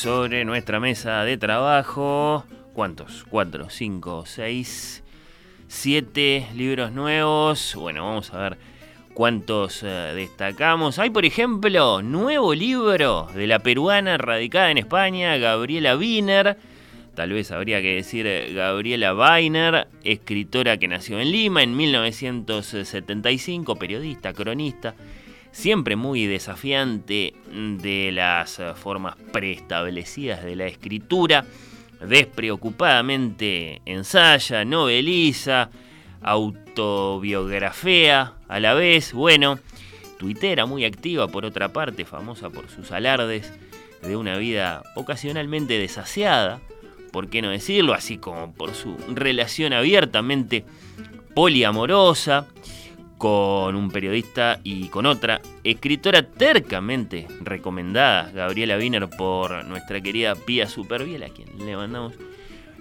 Sobre nuestra mesa de trabajo, ¿cuántos? ¿Cuatro, cinco, seis, siete libros nuevos? Bueno, vamos a ver cuántos eh, destacamos. Hay, por ejemplo, nuevo libro de la peruana radicada en España, Gabriela Wiener. Tal vez habría que decir eh, Gabriela Weiner, escritora que nació en Lima en 1975, periodista, cronista siempre muy desafiante de las formas preestablecidas de la escritura, despreocupadamente ensaya, noveliza, autobiografía a la vez, bueno, tuitera muy activa por otra parte, famosa por sus alardes de una vida ocasionalmente desasiada, por qué no decirlo, así como por su relación abiertamente poliamorosa, con un periodista y con otra escritora tercamente recomendada, Gabriela Wiener, por nuestra querida Pía Superviel, a quien le mandamos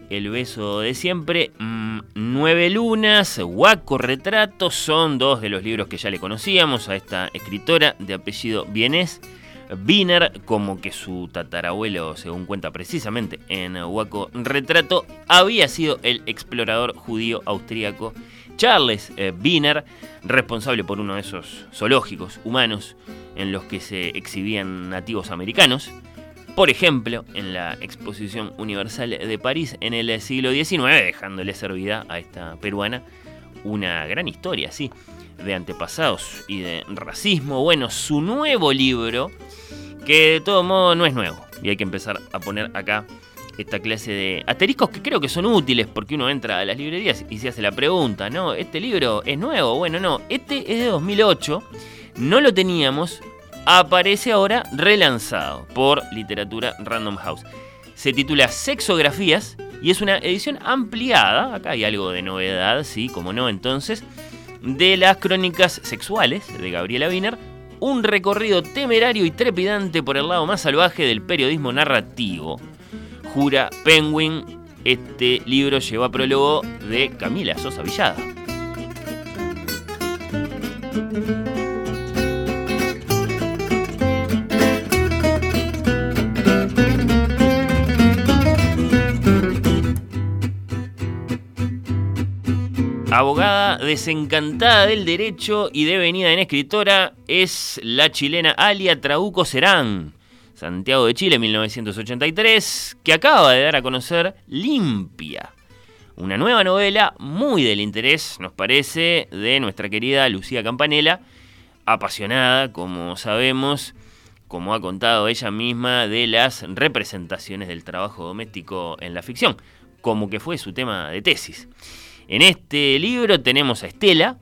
el beso de siempre. Mm, Nueve Lunas, Guaco Retrato, son dos de los libros que ya le conocíamos a esta escritora de apellido Vienés. Wiener, como que su tatarabuelo, según cuenta precisamente en Guaco Retrato, había sido el explorador judío austríaco Charles eh, Wiener, responsable por uno de esos zoológicos humanos en los que se exhibían nativos americanos, por ejemplo, en la Exposición Universal de París en el siglo XIX, dejándole servida a esta peruana una gran historia, sí, de antepasados y de racismo. Bueno, su nuevo libro, que de todo modo no es nuevo, y hay que empezar a poner acá esta clase de asteriscos que creo que son útiles porque uno entra a las librerías y se hace la pregunta, ¿no? ¿Este libro es nuevo? Bueno, no, este es de 2008, no lo teníamos, aparece ahora relanzado por Literatura Random House. Se titula Sexografías y es una edición ampliada, acá hay algo de novedad, sí, como no entonces, de las crónicas sexuales de Gabriela Wiener, un recorrido temerario y trepidante por el lado más salvaje del periodismo narrativo. Jura Penguin. Este libro lleva prólogo de Camila Sosa Villada. Abogada desencantada del derecho y devenida en escritora es la chilena Alia Trauco Serán Santiago de Chile, 1983, que acaba de dar a conocer Limpia, una nueva novela muy del interés, nos parece, de nuestra querida Lucía Campanella, apasionada, como sabemos, como ha contado ella misma, de las representaciones del trabajo doméstico en la ficción, como que fue su tema de tesis. En este libro tenemos a Estela,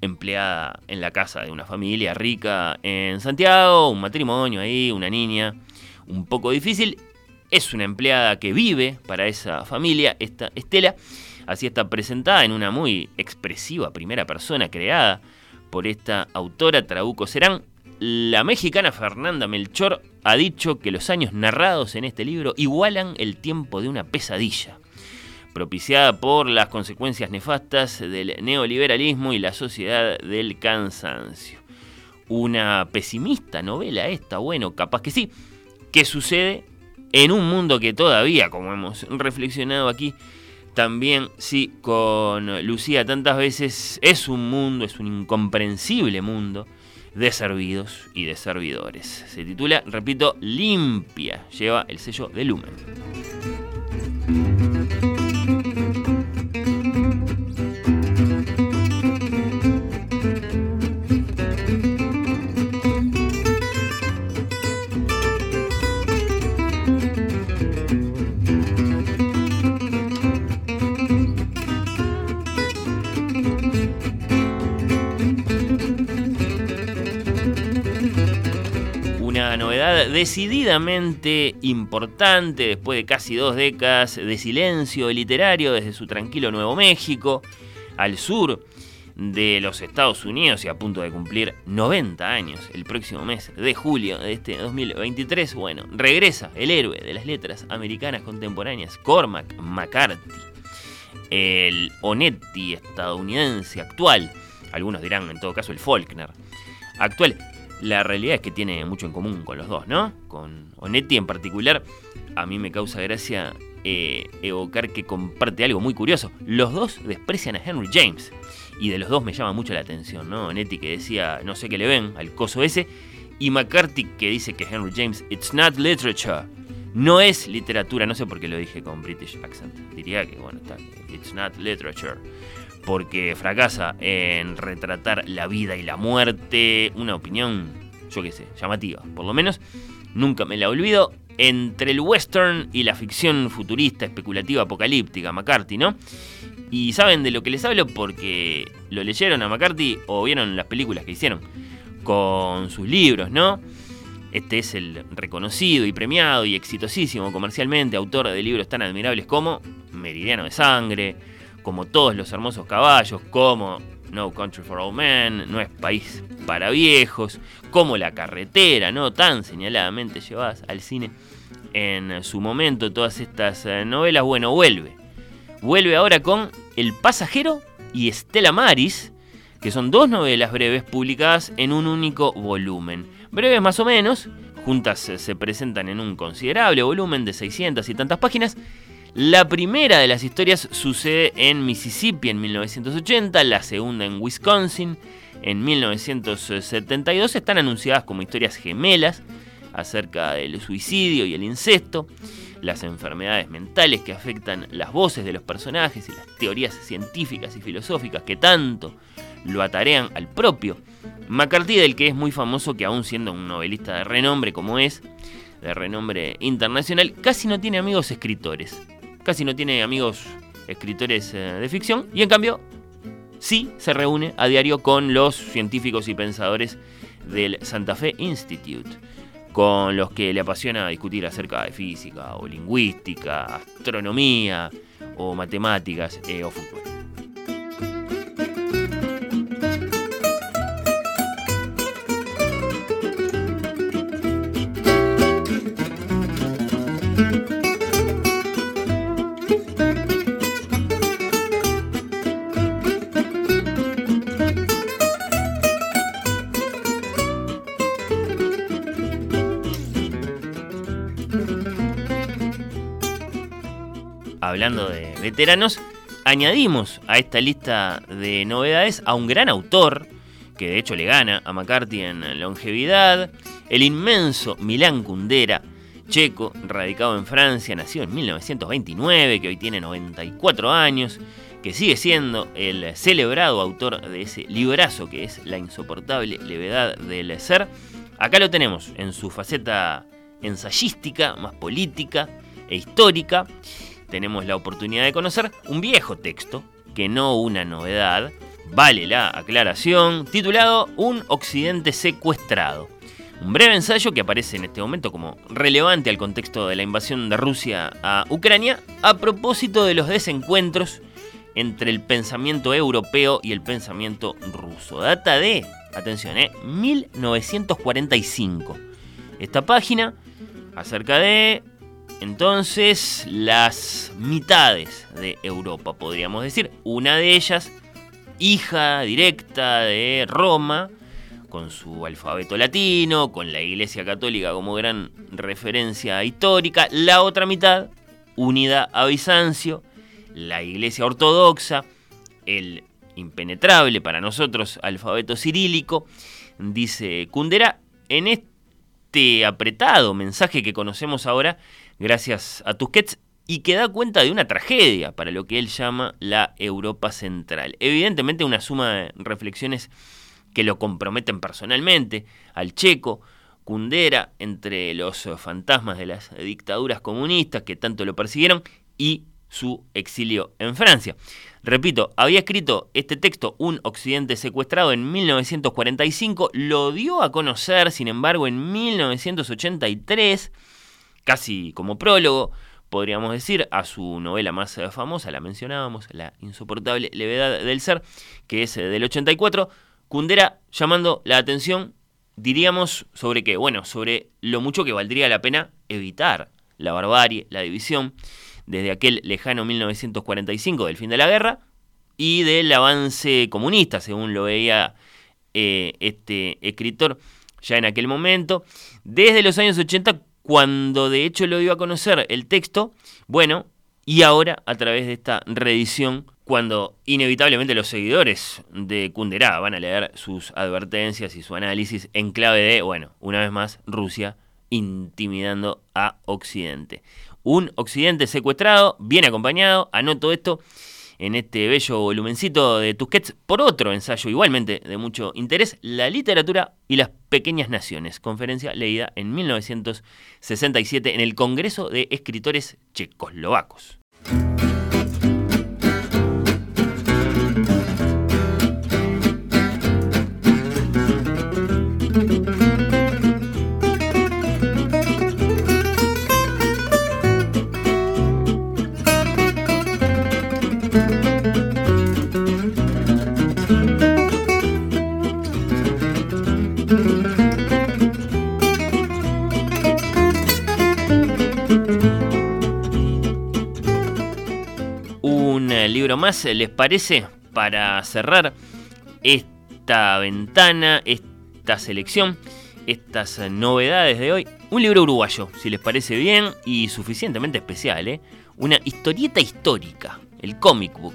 empleada en la casa de una familia rica en Santiago, un matrimonio ahí, una niña, un poco difícil. Es una empleada que vive para esa familia, esta Estela. Así está presentada en una muy expresiva primera persona creada por esta autora Trabuco Serán. La mexicana Fernanda Melchor ha dicho que los años narrados en este libro igualan el tiempo de una pesadilla propiciada por las consecuencias nefastas del neoliberalismo y la sociedad del cansancio. Una pesimista novela esta, bueno, capaz que sí, que sucede en un mundo que todavía, como hemos reflexionado aquí, también sí con Lucía tantas veces, es un mundo, es un incomprensible mundo de servidos y de servidores. Se titula, repito, Limpia, lleva el sello de Lumen. Decididamente importante después de casi dos décadas de silencio literario desde su tranquilo Nuevo México al sur de los Estados Unidos y a punto de cumplir 90 años el próximo mes de julio de este 2023. Bueno, regresa el héroe de las letras americanas contemporáneas, Cormac McCarthy, el Onetti estadounidense actual, algunos dirán en todo caso el Faulkner actual. La realidad es que tiene mucho en común con los dos, ¿no? Con Onetti en particular, a mí me causa gracia eh, evocar que comparte algo muy curioso. Los dos desprecian a Henry James. Y de los dos me llama mucho la atención, ¿no? Onetti que decía, no sé qué le ven al coso ese. Y McCarthy que dice que Henry James, it's not literature. No es literatura, no sé por qué lo dije con British accent. Diría que, bueno, está, it's not literature porque fracasa en retratar la vida y la muerte, una opinión, yo qué sé, llamativa, por lo menos nunca me la olvido, entre el western y la ficción futurista, especulativa, apocalíptica, McCarthy, ¿no? Y saben de lo que les hablo porque lo leyeron a McCarthy o vieron las películas que hicieron con sus libros, ¿no? Este es el reconocido y premiado y exitosísimo comercialmente autor de libros tan admirables como Meridiano de Sangre, como todos los hermosos caballos, como No Country for Old Men, No es País para Viejos, como La Carretera, ¿no? Tan señaladamente llevadas al cine en su momento todas estas eh, novelas. Bueno, vuelve. Vuelve ahora con El Pasajero y Estela Maris, que son dos novelas breves publicadas en un único volumen. Breves más o menos, juntas eh, se presentan en un considerable volumen de 600 y tantas páginas la primera de las historias sucede en Mississippi en 1980, la segunda en Wisconsin en 1972. Están anunciadas como historias gemelas acerca del suicidio y el incesto, las enfermedades mentales que afectan las voces de los personajes y las teorías científicas y filosóficas que tanto lo atarean al propio McCarthy, del que es muy famoso que aún siendo un novelista de renombre como es, de renombre internacional, casi no tiene amigos escritores casi no tiene amigos escritores eh, de ficción y en cambio sí se reúne a diario con los científicos y pensadores del Santa Fe Institute, con los que le apasiona discutir acerca de física o lingüística, astronomía o matemáticas eh, o fútbol. Veteranos, añadimos a esta lista de novedades a un gran autor, que de hecho le gana a McCarthy en longevidad, el inmenso Milán Kundera, checo, radicado en Francia, nació en 1929, que hoy tiene 94 años, que sigue siendo el celebrado autor de ese librazo que es La insoportable levedad del ser. Acá lo tenemos en su faceta ensayística, más política e histórica tenemos la oportunidad de conocer un viejo texto, que no una novedad, vale la aclaración, titulado Un Occidente secuestrado. Un breve ensayo que aparece en este momento como relevante al contexto de la invasión de Rusia a Ucrania a propósito de los desencuentros entre el pensamiento europeo y el pensamiento ruso. Data de, atención, eh, 1945. Esta página acerca de entonces, las mitades de Europa, podríamos decir. Una de ellas, hija directa de Roma, con su alfabeto latino, con la Iglesia Católica como gran referencia histórica. La otra mitad, unida a Bizancio, la Iglesia Ortodoxa, el impenetrable para nosotros alfabeto cirílico, dice Kundera, en este apretado mensaje que conocemos ahora, gracias a Tusquets y que da cuenta de una tragedia para lo que él llama la Europa Central. Evidentemente una suma de reflexiones que lo comprometen personalmente, al checo, Kundera, entre los fantasmas de las dictaduras comunistas que tanto lo persiguieron, y su exilio en Francia. Repito, había escrito este texto Un Occidente secuestrado en 1945, lo dio a conocer, sin embargo, en 1983, casi como prólogo, podríamos decir, a su novela más famosa, la mencionábamos, La insoportable levedad del ser, que es del 84, Kundera llamando la atención, diríamos, sobre qué, bueno, sobre lo mucho que valdría la pena evitar la barbarie, la división, desde aquel lejano 1945 del fin de la guerra y del avance comunista, según lo veía eh, este escritor ya en aquel momento, desde los años 80, cuando de hecho lo dio a conocer el texto, bueno, y ahora a través de esta reedición, cuando inevitablemente los seguidores de Kundera van a leer sus advertencias y su análisis en clave de, bueno, una vez más, Rusia intimidando a Occidente. Un Occidente secuestrado, bien acompañado, anoto esto en este bello volumencito de Tusquets por otro ensayo igualmente de mucho interés, La literatura y las pequeñas naciones, conferencia leída en 1967 en el Congreso de Escritores Checoslovacos. Libro más, ¿les parece? Para cerrar esta ventana, esta selección, estas novedades de hoy. Un libro uruguayo, si les parece bien y suficientemente especial, ¿eh? Una historieta histórica, el comic book,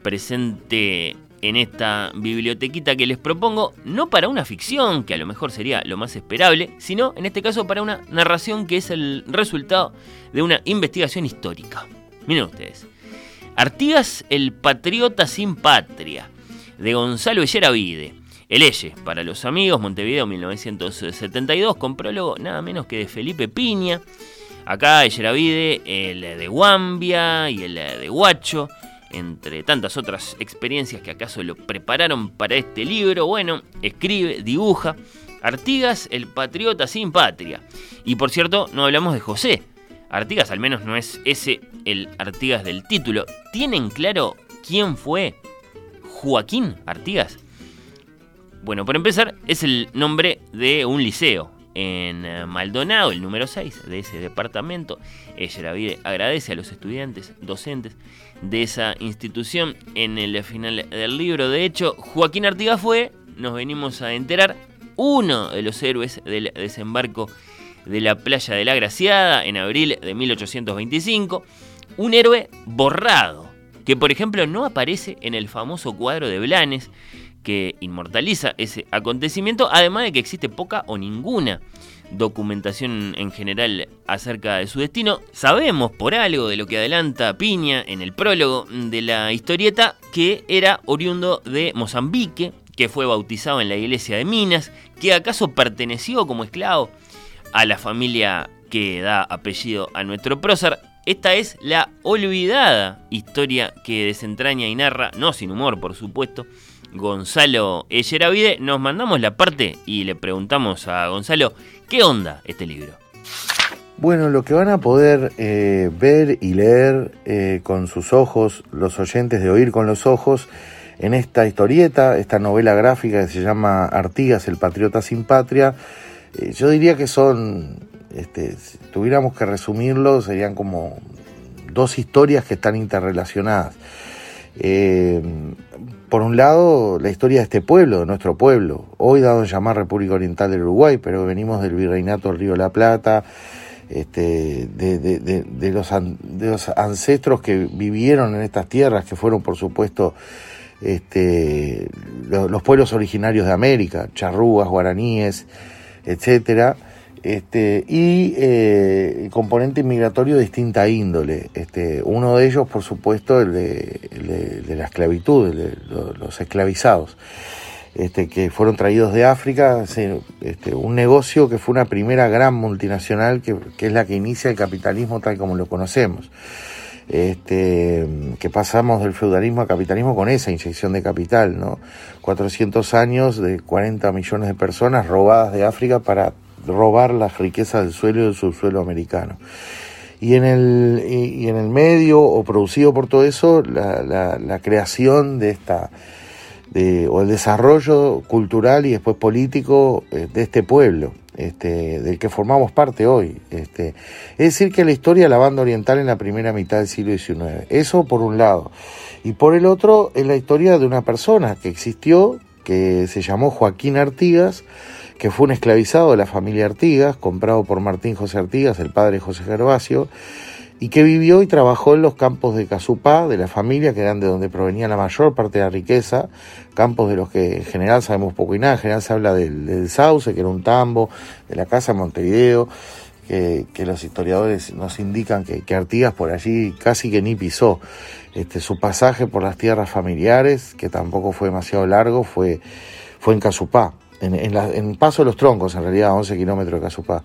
presente en esta bibliotequita que les propongo, no para una ficción, que a lo mejor sería lo más esperable, sino en este caso para una narración que es el resultado de una investigación histórica. Miren ustedes. Artigas el patriota sin patria, de Gonzalo Elleravide. El Eye, para los amigos, Montevideo 1972, con prólogo nada menos que de Felipe Piña. Acá Elleravide, el de Guambia y el de Guacho, entre tantas otras experiencias que acaso lo prepararon para este libro. Bueno, escribe, dibuja. Artigas, el patriota sin patria. Y por cierto, no hablamos de José, Artigas al menos no es ese el Artigas del título. ¿Tienen claro quién fue Joaquín Artigas? Bueno, por empezar, es el nombre de un liceo en eh, Maldonado, el número 6 de ese departamento. Ella agradece a los estudiantes, docentes de esa institución en el final del libro. De hecho, Joaquín Artigas fue, nos venimos a enterar, uno de los héroes del desembarco de la playa de la Graciada en abril de 1825, un héroe borrado, que por ejemplo no aparece en el famoso cuadro de Blanes que inmortaliza ese acontecimiento, además de que existe poca o ninguna documentación en general acerca de su destino. Sabemos por algo de lo que adelanta Piña en el prólogo de la historieta que era oriundo de Mozambique, que fue bautizado en la iglesia de Minas, que acaso perteneció como esclavo a la familia que da apellido a nuestro prócer. Esta es la olvidada historia que desentraña y narra, no sin humor por supuesto, Gonzalo Echeravide. Nos mandamos la parte y le preguntamos a Gonzalo, ¿qué onda este libro? Bueno, lo que van a poder eh, ver y leer eh, con sus ojos, los oyentes de oír con los ojos, en esta historieta, esta novela gráfica que se llama Artigas, el Patriota sin Patria, eh, yo diría que son, este, si tuviéramos que resumirlo, serían como dos historias que están interrelacionadas. Eh, por un lado, la historia de este pueblo, de nuestro pueblo, hoy dado en llamar República Oriental del Uruguay, pero venimos del Virreinato del Río la Plata, este, de, los, de los ancestros que vivieron en estas tierras, que fueron, por supuesto, este, los, pueblos originarios de América, charrúas, guaraníes, etcétera, este, y eh, componente migratorio de distinta índole. Este, uno de ellos, por supuesto, el de, la esclavitud, de los esclavizados, este, que fueron traídos de África, este, un negocio que fue una primera gran multinacional que, que, es la que inicia el capitalismo tal como lo conocemos. este, que pasamos del feudalismo al capitalismo con esa inyección de capital, ¿no? 400 años de 40 millones de personas robadas de África para robar las riquezas del suelo y del subsuelo americano. Y en el, y, en el medio o producido por todo eso, la, la, creación de esta, de, o el desarrollo cultural y después político eh, de este pueblo este, del que formamos parte hoy. Este, es decir, que la historia de la banda oriental en la primera mitad del siglo XIX. Eso por un lado. Y por el otro es la historia de una persona que existió, que se llamó Joaquín Artigas, que fue un esclavizado de la familia Artigas, comprado por Martín José Artigas, el padre José Gervasio, y que vivió y trabajó en los campos de Casupá, de la familia, que eran de donde provenía la mayor parte de la riqueza, campos de los que en general sabemos poco y nada, en general se habla del, Sauce, que era un tambo, de la casa de Montevideo, que, los historiadores nos indican que, Artigas por allí casi que ni pisó. Este, su pasaje por las tierras familiares, que tampoco fue demasiado largo, fue, fue en Casupá, en, en, Paso de los Troncos, en realidad, a 11 kilómetros de Casupá.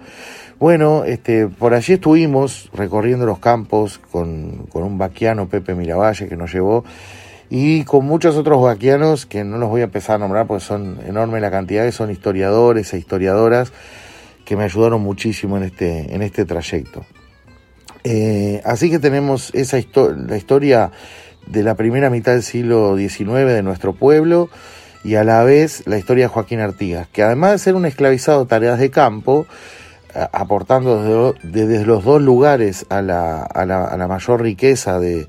Bueno, este, por allí estuvimos recorriendo los campos con, con un vaquiano, Pepe Miravalle, que nos llevó, y con muchos otros vaquianos que no los voy a empezar a nombrar porque son enormes la cantidad, que son historiadores e historiadoras que me ayudaron muchísimo en este, en este trayecto. Eh, así que tenemos esa la historia de la primera mitad del siglo XIX de nuestro pueblo y a la vez la historia de Joaquín Artigas, que además de ser un esclavizado de tareas de campo, aportando desde, los dos lugares a la, mayor riqueza de,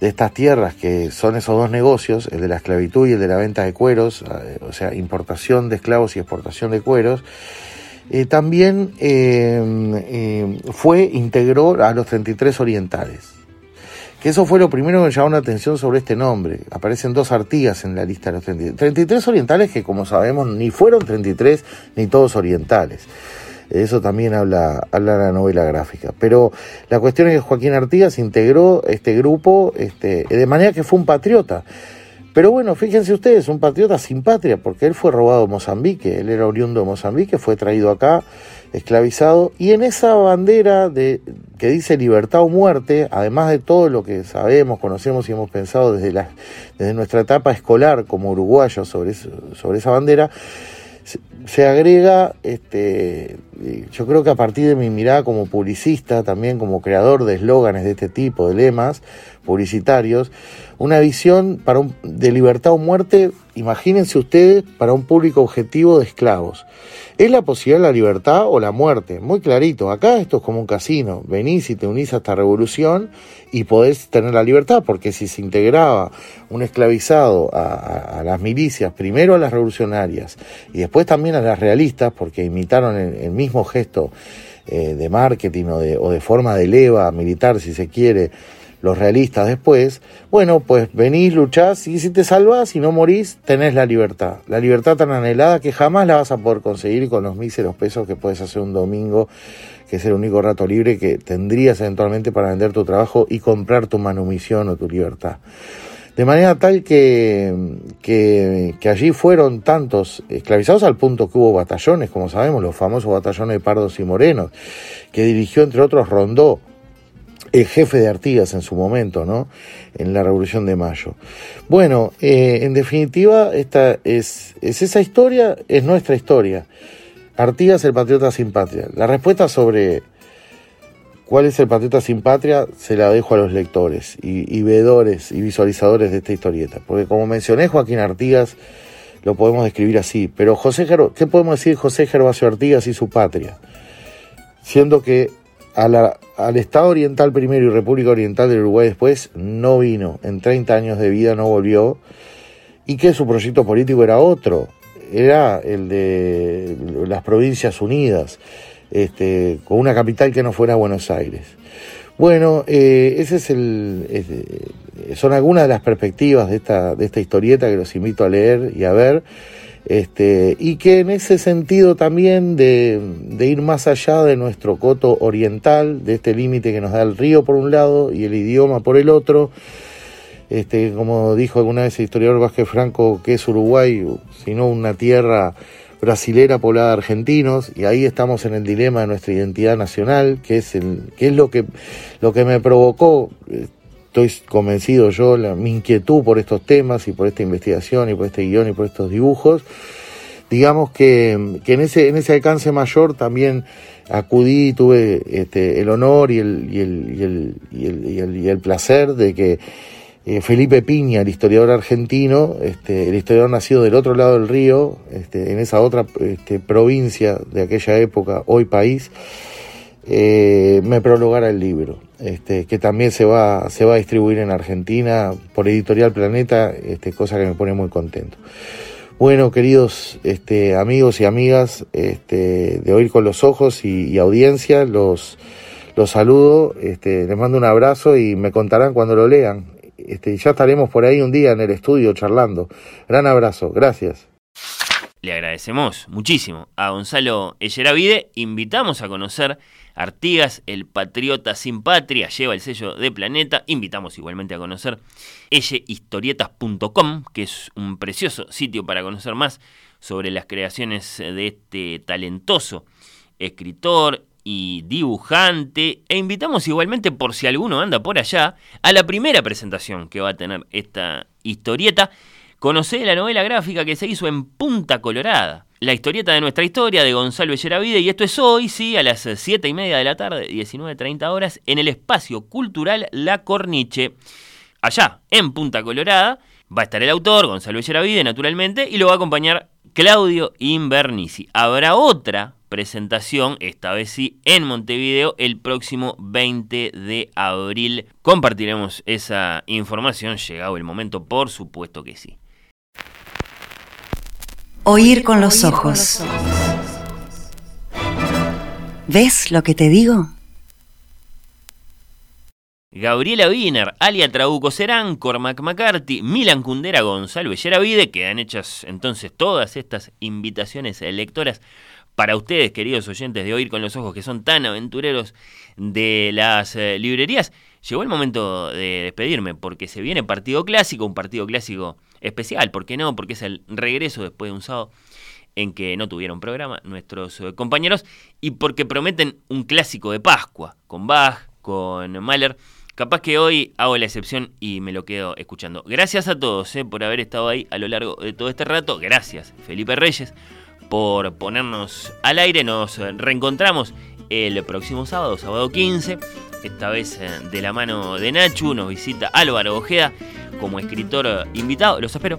estas tierras, que son esos dos negocios, el de la esclavitud y el de la venta de cueros, eh, o sea, importación de esclavos y exportación de cueros, eh, también eh, fue, integró a los 33 orientales. Que eso fue lo primero que me llamó la atención sobre este nombre. Aparecen dos Artigas en la lista de los 33. 33 orientales que, como sabemos, ni fueron 33 ni todos orientales. Eso también habla, habla la novela gráfica. Pero la cuestión es que Joaquín Artigas integró este grupo este, de manera que fue un patriota. Pero bueno, fíjense ustedes, un patriota sin patria, porque él fue robado de Mozambique, él era oriundo de Mozambique, fue traído acá, esclavizado, y en esa bandera de, que dice libertad o muerte, además de todo lo que sabemos, conocemos y hemos pensado desde, la, desde nuestra etapa escolar como uruguayos sobre, sobre esa bandera, se agrega, este, yo creo que a partir de mi mirada como publicista, también como creador de eslóganes de este tipo, de lemas publicitarios, una visión para un, de libertad o muerte, imagínense ustedes, para un público objetivo de esclavos. Es la posibilidad de la libertad o la muerte, muy clarito. Acá esto es como un casino. Venís y te unís a esta revolución y podés tener la libertad, porque si se integraba un esclavizado a, las milicias, primero a las revolucionarias y después también a las realistas, porque imitaron el, mismo gesto eh, de marketing o de, o de forma de leva militar, si se quiere, los realistas después, bueno, pues venís, luchás y si te salvás y no morís, tenés la libertad. La libertad tan anhelada que jamás la vas a poder conseguir con los míseros pesos que puedes hacer un domingo, que es el único rato libre que tendrías eventualmente para vender tu trabajo y comprar tu manumisión o tu libertad. De manera tal que, que, que, allí fueron tantos esclavizados al punto que hubo batallones, como sabemos, los famosos batallones de pardos y morenos, que dirigió entre otros Rondó, el jefe de Artigas en su momento, ¿no? En la Revolución de Mayo. Bueno, eh, en definitiva, esta es, es esa historia, es nuestra historia. Artigas, el patriota sin patria. La respuesta sobre cuál es el patriota sin patria se la dejo a los lectores y, y veedores y visualizadores de esta historieta. Porque como mencioné, Joaquín Artigas lo podemos describir así. Pero José ¿qué podemos decir José Gervasio Artigas y su patria? Siendo que al Estado Oriental primero y República Oriental del Uruguay después no vino, en 30 años de vida no volvió, y que su proyecto político era otro, era el de las Provincias Unidas, este, con una capital que no fuera Buenos Aires. Bueno, eh, ese es el, son algunas de las perspectivas de esta, de esta historieta que los invito a leer y a ver. Este, y que en ese sentido también de, ir más allá de nuestro coto oriental, de este límite que nos da el río por un lado y el idioma por el otro, este, como dijo alguna vez el historiador Vázquez Franco, que es Uruguay, sino una tierra brasilera poblada de argentinos, y ahí estamos en el dilema de nuestra identidad nacional, que es, el, que es lo, que, lo que me provocó estoy convencido yo, mi inquietud por estos temas y por esta investigación y por este guion y por estos dibujos, digamos que, en, ese, en ese alcance mayor también acudí, tuve este, el honor y y y y y el, placer de que eh, Felipe Piña, el historiador argentino, este, el historiador nacido del otro lado del río, este, en esa otra este, provincia de aquella época, hoy país, eh, me prologara el libro, este, que también se va, se va a distribuir en Argentina por Editorial Planeta, este, cosa que me pone muy contento. Bueno, queridos este, amigos y amigas de Oír con los Ojos y, audiencia, los, los saludo, les mando un abrazo y me contarán cuando lo lean. Ya estaremos por ahí un día en el estudio charlando. Gran abrazo, gracias. Le agradecemos muchísimo a Gonzalo Echeravide. Invitamos a conocer Artigas, el patriota sin patria, lleva el sello de Planeta. Invitamos igualmente a conocer ellehistorietas.com, que es un precioso sitio para conocer más sobre las creaciones de este talentoso escritor y dibujante. E invitamos igualmente, por si alguno anda por allá, a la primera presentación que va a tener esta historieta. Conocé la novela gráfica que se hizo en Punta Colorada la historieta de nuestra historia de Gonzalo Elleravide y esto es hoy, sí, a las 7 y media de la tarde, 19.30 horas, en el espacio cultural La Corniche, allá en Punta Colorada. Va a estar el autor, Gonzalo Elleravide, naturalmente, y lo va a acompañar Claudio Invernici. Habrá otra presentación, esta vez sí, en Montevideo, el próximo 20 de abril. Compartiremos esa información, llegado el momento, por supuesto que sí. Oír con los ojos. ¿Ves lo que te digo? Gabriela Wiener, Alia Trabuco Serán, Cormac McCarthy, Milan Kundera, Gonzalo Belleravide, que han hecho entonces todas estas invitaciones lectoras para ustedes, queridos oyentes de Oír con los Ojos, que son tan aventureros de las eh, librerías. Llegó el momento de despedirme porque se viene partido clásico, un partido clásico especial, ¿por qué no? Porque es el regreso después de un sábado en que no tuvieron programa nuestros eh, compañeros y porque prometen un clásico de Pascua con Bach, con Mahler. Capaz que hoy hago la excepción y me lo quedo escuchando. Gracias a todos eh, por haber estado ahí a lo largo de todo este rato. Gracias, Felipe Reyes, por ponernos al aire. Nos reencontramos el próximo sábado, sábado 15 esta vez eh, de la mano de Nachu, nos visita Álvaro Ojeda como escritor invitado. Los espero.